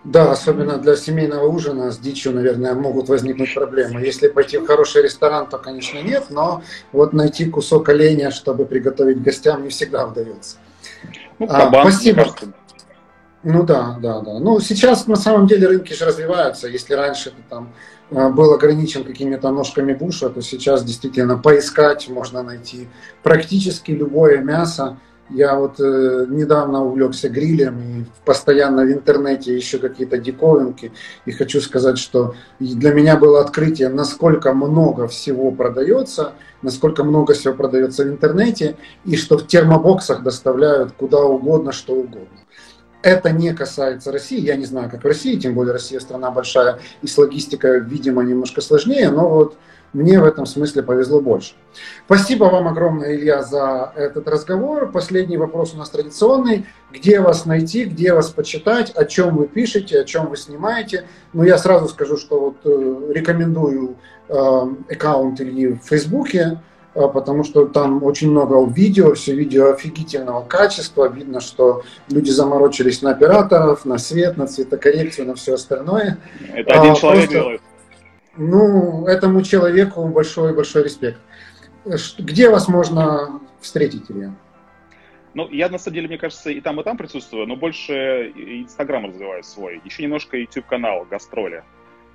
Да, особенно для семейного ужина с дичью, наверное, могут возникнуть проблемы. Если пойти в хороший ресторан, то, конечно, нет, но вот найти кусок оленя, чтобы приготовить гостям, не всегда удается. Ну, а, спасибо. Ну да, да, да. Ну сейчас на самом деле рынки же развиваются. Если раньше ты там а, был ограничен какими-то ножками буша, то сейчас действительно поискать можно найти практически любое мясо я вот э, недавно увлекся грилем и постоянно в интернете еще какие-то диковинки. И хочу сказать, что для меня было открытие, насколько много всего продается, насколько много всего продается в интернете, и что в термобоксах доставляют куда угодно, что угодно. Это не касается России, я не знаю, как в России, тем более Россия страна большая, и с логистикой, видимо, немножко сложнее, но вот мне в этом смысле повезло больше. Спасибо вам огромное, Илья, за этот разговор. Последний вопрос у нас традиционный. Где вас найти, где вас почитать, о чем вы пишете, о чем вы снимаете? Ну, я сразу скажу, что вот э, рекомендую э, аккаунт Ильи в Фейсбуке, потому что там очень много видео, все видео офигительного качества. Видно, что люди заморочились на операторов, на свет, на цветокоррекцию, на все остальное. Это один а, человек просто... делает. Ну, этому человеку большой-большой респект. Где вас можно встретить, Илья? Ну, я на самом деле, мне кажется, и там, и там присутствую, но больше Инстаграм развиваю свой. Еще немножко YouTube канал Гастроли.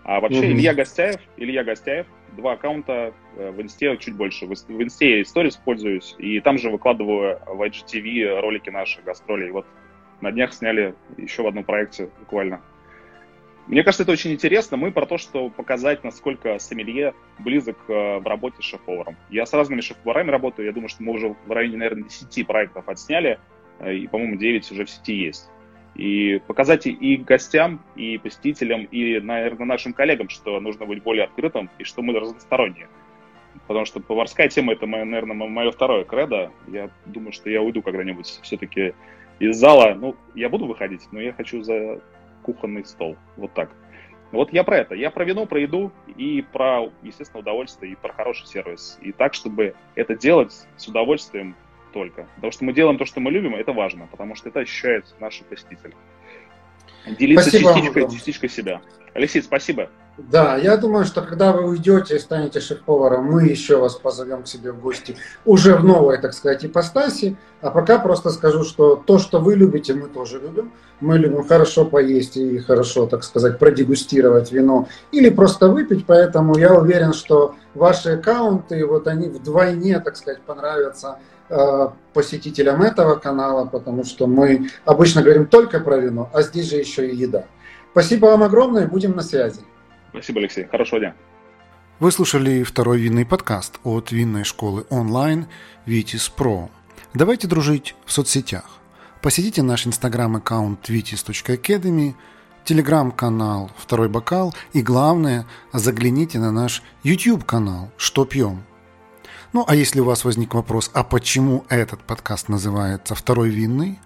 А вообще mm-hmm. Илья Гостяев, Илья Гостяев, два аккаунта э, в Инсте чуть больше. В Инсте я Stories пользуюсь, и там же выкладываю в IGTV ролики наших гастролей. Вот на днях сняли еще в одном проекте буквально мне кажется, это очень интересно. Мы про то, что показать, насколько сомелье близок э, в работе с шеф-поваром. Я с разными шеф-поварами работаю. Я думаю, что мы уже в районе, наверное, 10 проектов отсняли. и, по-моему, 9 уже в сети есть. И показать и гостям, и посетителям, и, наверное, нашим коллегам, что нужно быть более открытым, и что мы разносторонние. Потому что поварская тема – это, наверное, мое второе кредо. Я думаю, что я уйду когда-нибудь все-таки из зала. Ну, я буду выходить, но я хочу за кухонный стол. Вот так. Вот я про это. Я про вино, про еду и про, естественно, удовольствие, и про хороший сервис. И так, чтобы это делать с удовольствием только. Потому что мы делаем то, что мы любим, это важно, потому что это ощущает наши посетители. Делиться спасибо частичкой, частичкой себя. Алексей, спасибо. Да, я думаю, что когда вы уйдете и станете шеф-поваром, мы еще вас позовем к себе в гости уже в новой, так сказать, ипостаси. А пока просто скажу, что то, что вы любите, мы тоже любим. Мы любим хорошо поесть и хорошо, так сказать, продегустировать вино или просто выпить. Поэтому я уверен, что ваши аккаунты, вот они вдвойне, так сказать, понравятся посетителям этого канала, потому что мы обычно говорим только про вино, а здесь же еще и еда. Спасибо вам огромное, будем на связи. Спасибо, Алексей. Хорошего дня. Вы слушали второй винный подкаст от винной школы онлайн Vitis Pro. Давайте дружить в соцсетях. Посетите наш инстаграм-аккаунт vitis.academy, телеграм-канал «Второй бокал» и, главное, загляните на наш YouTube-канал «Что пьем?». Ну, а если у вас возник вопрос, а почему этот подкаст называется «Второй винный?»,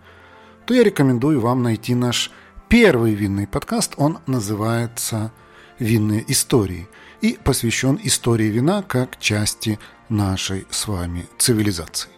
то я рекомендую вам найти наш первый винный подкаст. Он называется «Второй винные истории и посвящен истории вина как части нашей с вами цивилизации.